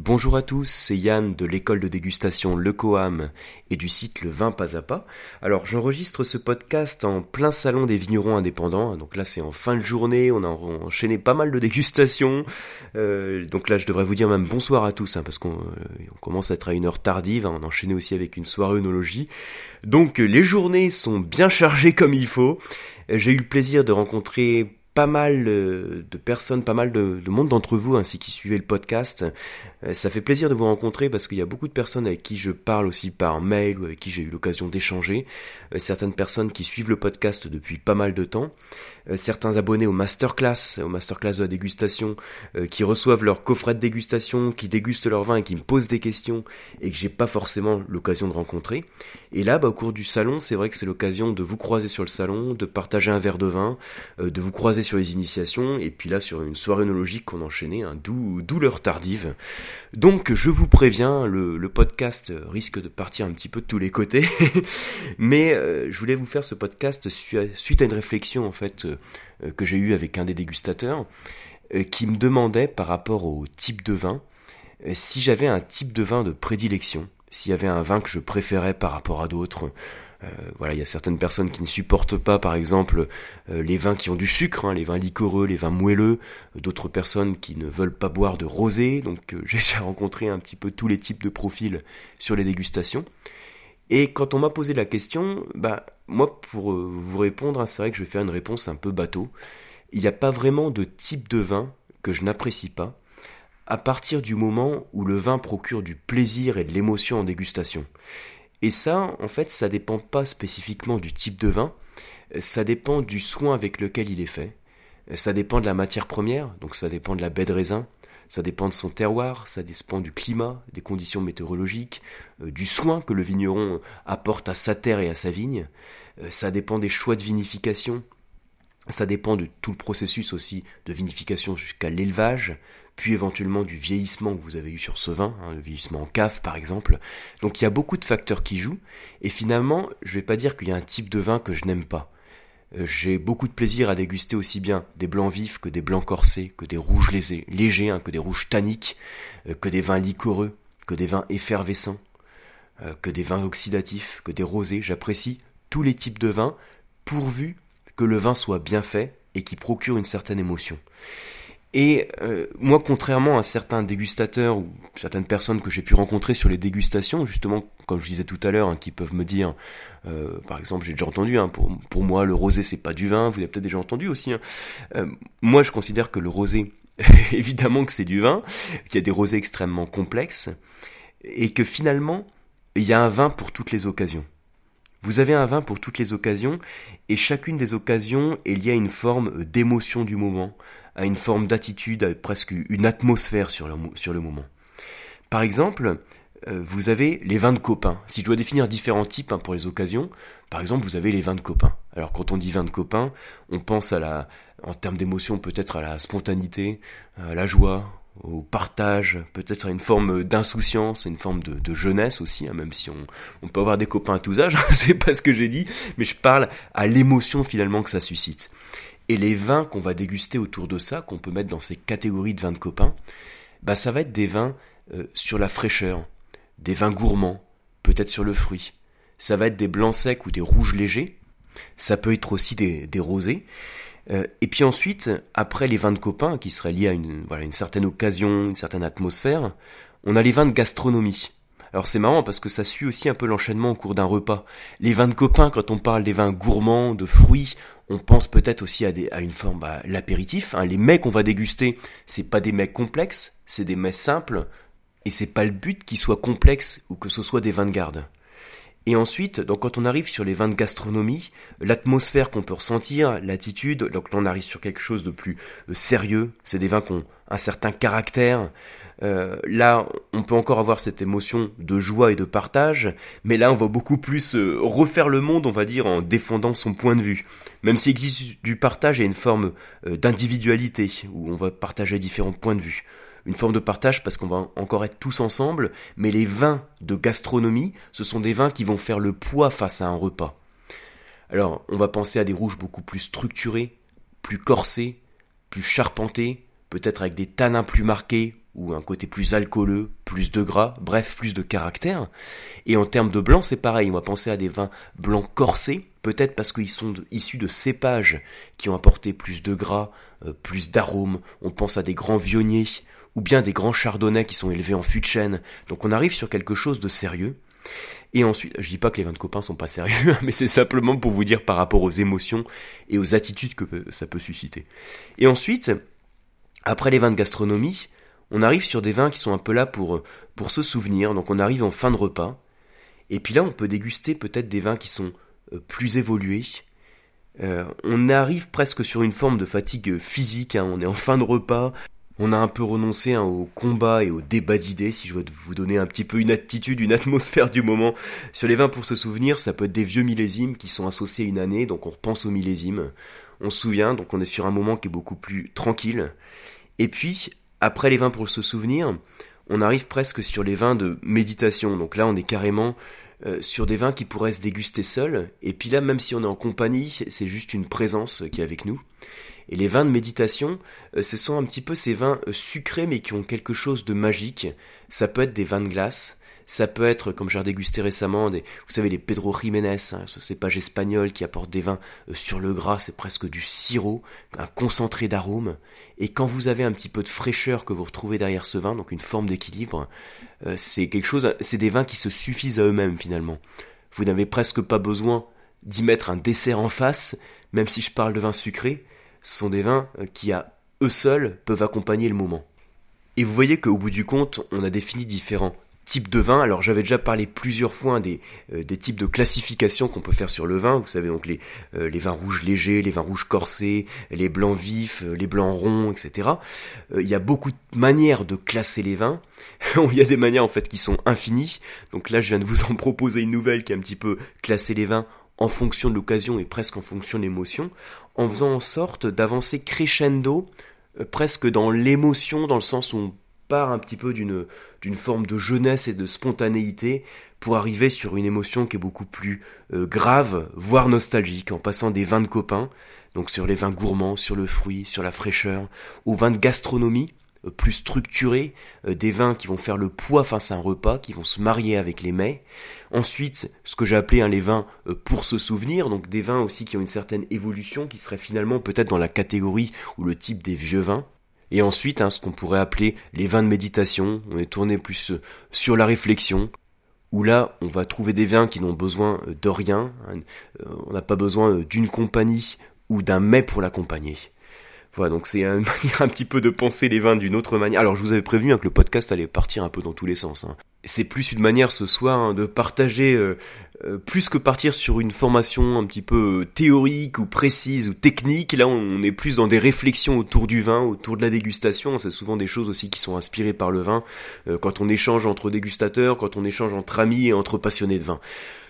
Bonjour à tous, c'est Yann de l'école de dégustation Le Coam et du site Le Vin Pas à Pas. Alors j'enregistre ce podcast en plein salon des vignerons indépendants, donc là c'est en fin de journée, on a enchaîné pas mal de dégustations, euh, donc là je devrais vous dire même bonsoir à tous, hein, parce qu'on euh, commence à être à une heure tardive, hein, on a enchaîné aussi avec une soirée œnologie. Donc les journées sont bien chargées comme il faut. J'ai eu le plaisir de rencontrer pas mal euh, de personnes, pas mal de, monde d'entre vous ainsi qui suivez le podcast. Euh, ça fait plaisir de vous rencontrer parce qu'il y a beaucoup de personnes avec qui je parle aussi par mail ou avec qui j'ai eu l'occasion d'échanger. Euh, certaines personnes qui suivent le podcast depuis pas mal de temps. Certains abonnés au masterclass, au masterclass de la dégustation, qui reçoivent leur coffret de dégustation, qui dégustent leur vin et qui me posent des questions et que j'ai pas forcément l'occasion de rencontrer. Et là, bah, au cours du salon, c'est vrai que c'est l'occasion de vous croiser sur le salon, de partager un verre de vin, de vous croiser sur les initiations, et puis là sur une soirée œnologique qu'on enchaînait, doux l'heure tardive. Donc je vous préviens, le, podcast risque de partir un petit peu de tous les côtés, mais euh, je voulais vous faire ce podcast suite à une réflexion en fait euh, que j'ai eue avec un des dégustateurs, euh, qui me demandait par rapport au type de vin, si j'avais un type de vin de prédilection, s'il y avait un vin que je préférais par rapport à d'autres, euh, voilà, il y a certaines personnes qui ne supportent pas, par exemple, euh, les vins qui ont du sucre, hein, les vins liquoreux, les vins moelleux. D'autres personnes qui ne veulent pas boire de rosé. Donc, euh, j'ai déjà rencontré un petit peu tous les types de profils sur les dégustations. Et quand on m'a posé la question, bah moi, pour vous répondre, hein, c'est vrai que je vais faire une réponse un peu bateau. Il n'y a pas vraiment de type de vin que je n'apprécie pas à partir du moment où le vin procure du plaisir et de l'émotion en dégustation. Et ça, en fait, ça dépend pas spécifiquement du type de vin, ça dépend du soin avec lequel il est fait, ça dépend de la matière première, donc ça dépend de la baie de raisin, ça dépend de son terroir, ça dépend du climat, des conditions météorologiques, euh, du soin que le vigneron apporte à sa terre et à sa vigne, euh, ça dépend des choix de vinification, ça dépend de tout le processus aussi de vinification jusqu'à l'élevage, puis éventuellement du vieillissement que vous avez eu sur ce vin, hein, le vieillissement en cave par exemple. Donc il y a beaucoup de facteurs qui jouent, et finalement, je vais pas dire qu'il y a un type de vin que je n'aime pas. Euh, j'ai beaucoup de plaisir à déguster aussi bien des blancs vifs que des blancs corsés, que des rouges légers, hein, que des rouges tanniques, euh, que des vins liquoreux, que des vins effervescents, euh, que des vins oxydatifs, que des rosés. J'apprécie tous les types de vins, pourvu que le vin soit bien fait et qui procure une certaine émotion. Et euh, moi, contrairement à certains dégustateurs ou certaines personnes que j'ai pu rencontrer sur les dégustations, justement, comme je disais tout à l'heure, hein, qui peuvent me dire, euh, par exemple, j'ai déjà entendu, hein, pour, moi, le rosé, c'est pas du vin, vous l'avez peut-être déjà entendu aussi. Hein. Euh, moi, je considère que le rosé, évidemment que c'est du vin, qu'il y a des rosés extrêmement complexes, et que finalement, il y a un vin pour toutes les occasions. Vous avez un vin pour toutes les occasions, et chacune des occasions est liée à une forme d'émotion du moment, à une forme d'attitude, à presque une atmosphère sur le, moment. Par exemple, euh, vous avez les vins de copains. Si je dois définir différents types hein, pour les occasions, par exemple, vous avez les vins de copains. Alors quand on dit vin de copains, on pense à la, en termes d'émotion, peut-être à la spontanéité, à la joie, au partage, peut-être à une forme d'insouciance, une forme de, jeunesse aussi, hein, même si on, peut avoir des copains à tous âges, c'est pas ce que j'ai dit, mais je parle à l'émotion finalement que ça suscite. Et les vins qu'on va déguster autour de ça, qu'on peut mettre dans ces catégories de vins de copains, bah ça va être des vins euh, sur la fraîcheur, des vins gourmands, peut-être sur le fruit. Ça va être des blancs secs ou des rouges légers. Ça peut être aussi des rosés. Euh, et puis ensuite, après les vins de copains, qui seraient liés à une, voilà, une certaine occasion, une certaine atmosphère, on a les vins de gastronomie. Alors c'est marrant parce que ça suit aussi un peu l'enchaînement au cours d'un repas. Les vins de copains, quand on parle des vins gourmands, de fruits, on pense peut-être aussi à, des, à une forme, bah, l'apéritif. Hein. Les mets qu'on va déguster, c'est pas des mets complexes, c'est des mets simples, et c'est pas le but qu'ils soient complexes ou que ce soit des vins de garde. Et ensuite, quand on arrive sur les vins de gastronomie, l'atmosphère qu'on peut ressentir, l'attitude, donc on arrive sur quelque chose de plus euh, sérieux, c'est des vins qui ont un certain caractère, euh, là, on peut encore avoir cette émotion de joie et de partage, mais là, on va beaucoup plus euh, refaire le monde, on va dire, en défendant son point de vue. Même s'il existe du partage, a une forme d'individualité, où on va partager différents points de vue. Une forme de partage parce qu'on va encore être tous ensemble, mais les vins de gastronomie, ce sont des vins qui vont faire le poids face à un repas. Alors, on va penser à des rouges beaucoup plus structurés, plus corsés, plus charpentés, peut-être avec des tanins plus marqués ou un côté plus alcooleux, plus de gras, bref, plus de caractère. Et en termes de blanc, c'est pareil, on va penser à des vins blancs corsés, peut-être parce qu'ils sont issus de cépages qui ont apporté plus de gras, euh, plus d'arômes, on pense à des grands vionniers, ou bien des grands chardonnays qui sont élevés en fût de chêne. Donc on arrive sur quelque chose de sérieux. Et ensuite, je dis pas que les vins de copains sont pas sérieux, mais c'est simplement pour vous dire par rapport aux émotions et aux attitudes que ça peut susciter. Et ensuite, après les vins de gastronomie, on arrive sur des vins qui sont un peu là pour, pour se souvenir, donc on arrive en fin de repas, et puis là on peut déguster peut-être des vins qui sont euh, plus évolués. Euh, on arrive presque sur une forme de fatigue physique, hein. on est en fin de repas, on a un peu renoncé hein, au combat et au débat d'idées, si je veux vous donner un petit peu une attitude, une atmosphère du moment. Sur les vins pour se souvenir, ça peut être des vieux millésimes qui sont associés à une année, donc on repense aux millésimes. On se souvient, donc on est sur un moment qui est beaucoup plus tranquille. Et puis, après les vins pour se souvenir, on arrive presque sur les vins de méditation. Donc là, on est carrément euh, sur des vins qui pourraient se déguster seuls. Et puis là, même si on est en compagnie, c'est juste une présence qui est avec nous. Et les vins de méditation, euh, ce sont un petit peu ces vins euh, sucrés mais qui ont quelque chose de magique. Ça peut être des vins de glace, ça peut être, comme j'ai dégusté récemment, des, vous savez, les Pedro Jiménez, hein, ce cépage espagnol qui apporte des vins euh, sur le gras, c'est presque du sirop, un concentré d'arômes. Et quand vous avez un petit peu de fraîcheur que vous retrouvez derrière ce vin, donc une forme d'équilibre, c'est quelque chose, c'est des vins qui se suffisent à eux-mêmes finalement. Vous n'avez presque pas besoin d'y mettre un dessert en face, même si je parle de vins sucrés, ce sont des vins euh, qui à eux seuls peuvent accompagner le moment. Et vous voyez qu'au bout du compte, on a défini différents types de vin. Alors j'avais déjà parlé plusieurs fois des, euh, types de classification qu'on peut faire sur le vin. Vous savez donc les, euh, les vins rouges légers, les vins rouges corsés, les blancs vifs, les blancs ronds, etc. Il y a beaucoup de manières de classer les vins. Il y a des manières en fait qui sont infinies. Donc là je viens de vous en proposer une nouvelle qui est un petit peu classer les vins en fonction de l'occasion et presque en fonction de l'émotion, en faisant en sorte d'avancer crescendo, presque dans l'émotion, dans le sens où on part un petit peu d'une forme de jeunesse et de spontanéité pour arriver sur une émotion qui est beaucoup plus euh, grave, voire nostalgique, en passant des vins de copains, donc sur les vins gourmands, sur le fruit, sur la fraîcheur, aux vins de gastronomie, euh, plus structurés, euh, des vins qui vont faire le poids face à un repas, qui vont se marier avec les mets. Ensuite, ce que j'ai appelé hein, les vins pour se souvenir, donc des vins aussi qui ont une certaine évolution, qui seraient finalement peut-être dans la catégorie ou le type des vieux vins. Et ensuite, hein, ce qu'on pourrait appeler les vins de méditation, on est tourné plus euh, sur la réflexion, où là, on va trouver des vins qui n'ont besoin euh, de rien, hein, euh, on n'a pas besoin d'une compagnie ou d'un mets pour l'accompagner. Donc c'est une manière un petit peu de penser les vins d'une autre manière. Alors je vous avais prévenu hein, que le podcast allait partir un peu dans tous les sens. Hein. C'est plus une manière ce soir hein, de partager, euh, euh, plus que partir sur une formation un petit peu euh, théorique ou précise ou technique. Là, on est plus dans des réflexions autour du vin, autour de la dégustation. C'est souvent des choses aussi qui sont inspirées par le vin. quand on échange entre dégustateurs, quand on échange entre amis et entre passionnés de vin.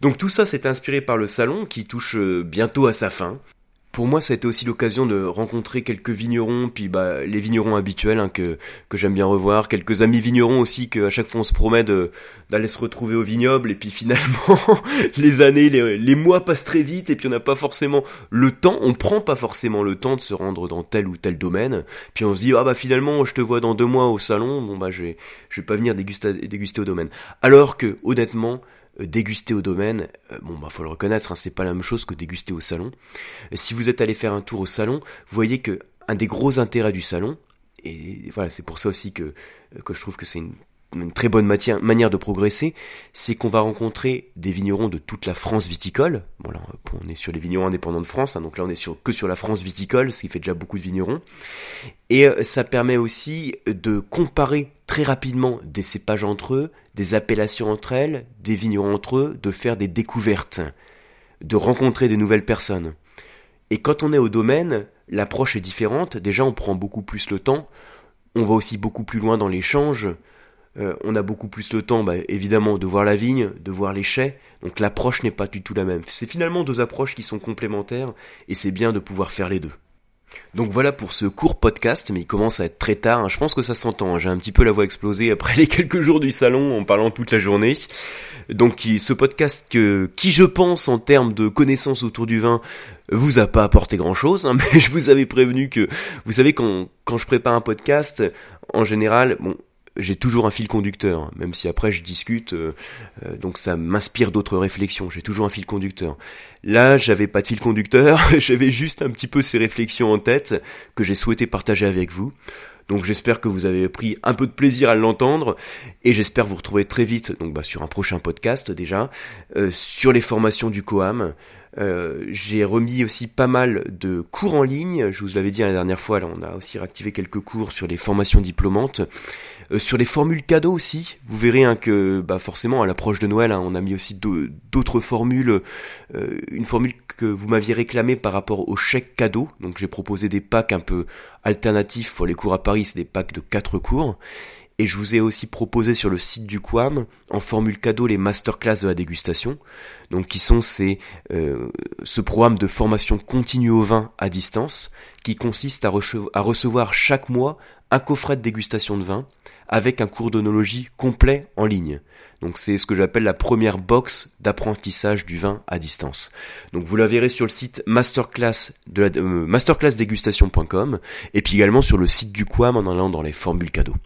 Donc tout ça, c'est inspiré par le salon qui touche bientôt à sa fin. Pour moi, ça a été aussi l'occasion de rencontrer quelques vignerons, puis bah, les vignerons habituels hein, que, que j'aime bien revoir, quelques amis vignerons aussi que à chaque fois on se promet d'aller se retrouver au vignoble, et puis finalement les années, les, les, mois passent très vite, et puis on n'a pas forcément le temps, on prend pas forcément le temps de se rendre dans tel ou tel domaine, puis on se dit ah bah finalement je te vois dans deux mois au salon, bon bah je vais, je vais pas venir déguster, déguster au domaine. Alors que honnêtement, déguster au domaine, euh, bon bah faut le reconnaître, hein, c'est pas la même chose que déguster au salon. Euh, si vous êtes allé faire un tour au salon, vous voyez que un des gros intérêts du salon, et voilà, c'est pour ça aussi que, que je trouve que c'est une une très bonne manière de progresser, c'est qu'on va rencontrer des vignerons de toute la France viticole. Bon là, on est sur les vignerons indépendants de France, hein, donc là on est sur, que sur la France viticole, ce qui fait déjà beaucoup de vignerons. Et euh, ça permet aussi de comparer très rapidement des cépages entre eux, des appellations entre elles, des vignerons entre eux, de faire des découvertes, de rencontrer de nouvelles personnes. Et quand on est au domaine, l'approche est différente. Déjà, on prend beaucoup plus le temps. On va aussi beaucoup plus loin dans l'échange. Euh, on a beaucoup plus le temps, bah, évidemment, de voir la vigne, de voir les chais, donc l'approche n'est pas du tout la même. C'est finalement deux approches qui sont complémentaires, et c'est bien de pouvoir faire les deux. Donc voilà pour ce court podcast, mais il commence à être très tard, hein. je pense que ça s'entend, hein. j'ai un petit peu la voix explosée après les quelques jours du salon en parlant toute la journée. Donc ce podcast que, qui je pense en termes de connaissances autour du vin vous a pas apporté grand chose, hein, mais je vous avais prévenu que, vous savez quand, quand je prépare un podcast, en général, bon, j'ai toujours un fil conducteur, hein, même si après je discute, euh, euh, donc ça m'inspire d'autres réflexions, j'ai toujours un fil conducteur. Là, j'avais pas de fil conducteur, j'avais juste un petit peu ces réflexions en tête que j'ai souhaité partager avec vous. Donc j'espère que vous avez pris un peu de plaisir à l'entendre et j'espère vous retrouver très vite donc bah, sur un prochain podcast déjà euh, sur les formations du Coam. Euh, j'ai remis aussi pas mal de cours en ligne. Je vous l'avais dit la dernière fois, là, on a aussi réactivé quelques cours sur les formations diplômantes. Euh, sur les formules cadeaux aussi, vous verrez hein, que bah, forcément à l'approche de Noël, hein, on a mis aussi d'autres formules. Euh, une formule que vous m'aviez réclamée par rapport au chèque cadeau. Donc j'ai proposé des packs un peu alternatifs pour les cours à Paris, c'est des packs de 4 cours. Et je vous ai aussi proposé sur le site du Quam, en formule cadeau, les masterclass de la dégustation. Donc qui sont euh, ce programme de formation continue au vin à distance, qui consiste à recevoir chaque mois un coffret de dégustation de vin avec un cours d'onologie complet en ligne. Donc c'est ce que j'appelle la première box d'apprentissage du vin à distance. Donc vous la verrez sur le site euh, masterclassdégustation.com et puis également sur le site du Quam en allant dans les formules cadeaux.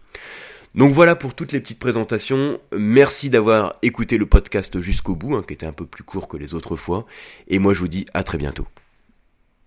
Donc voilà pour toutes les petites présentations. Merci d'avoir écouté le podcast jusqu'au bout, hein, qui était un peu plus court que les autres fois. Et moi je vous dis à très bientôt.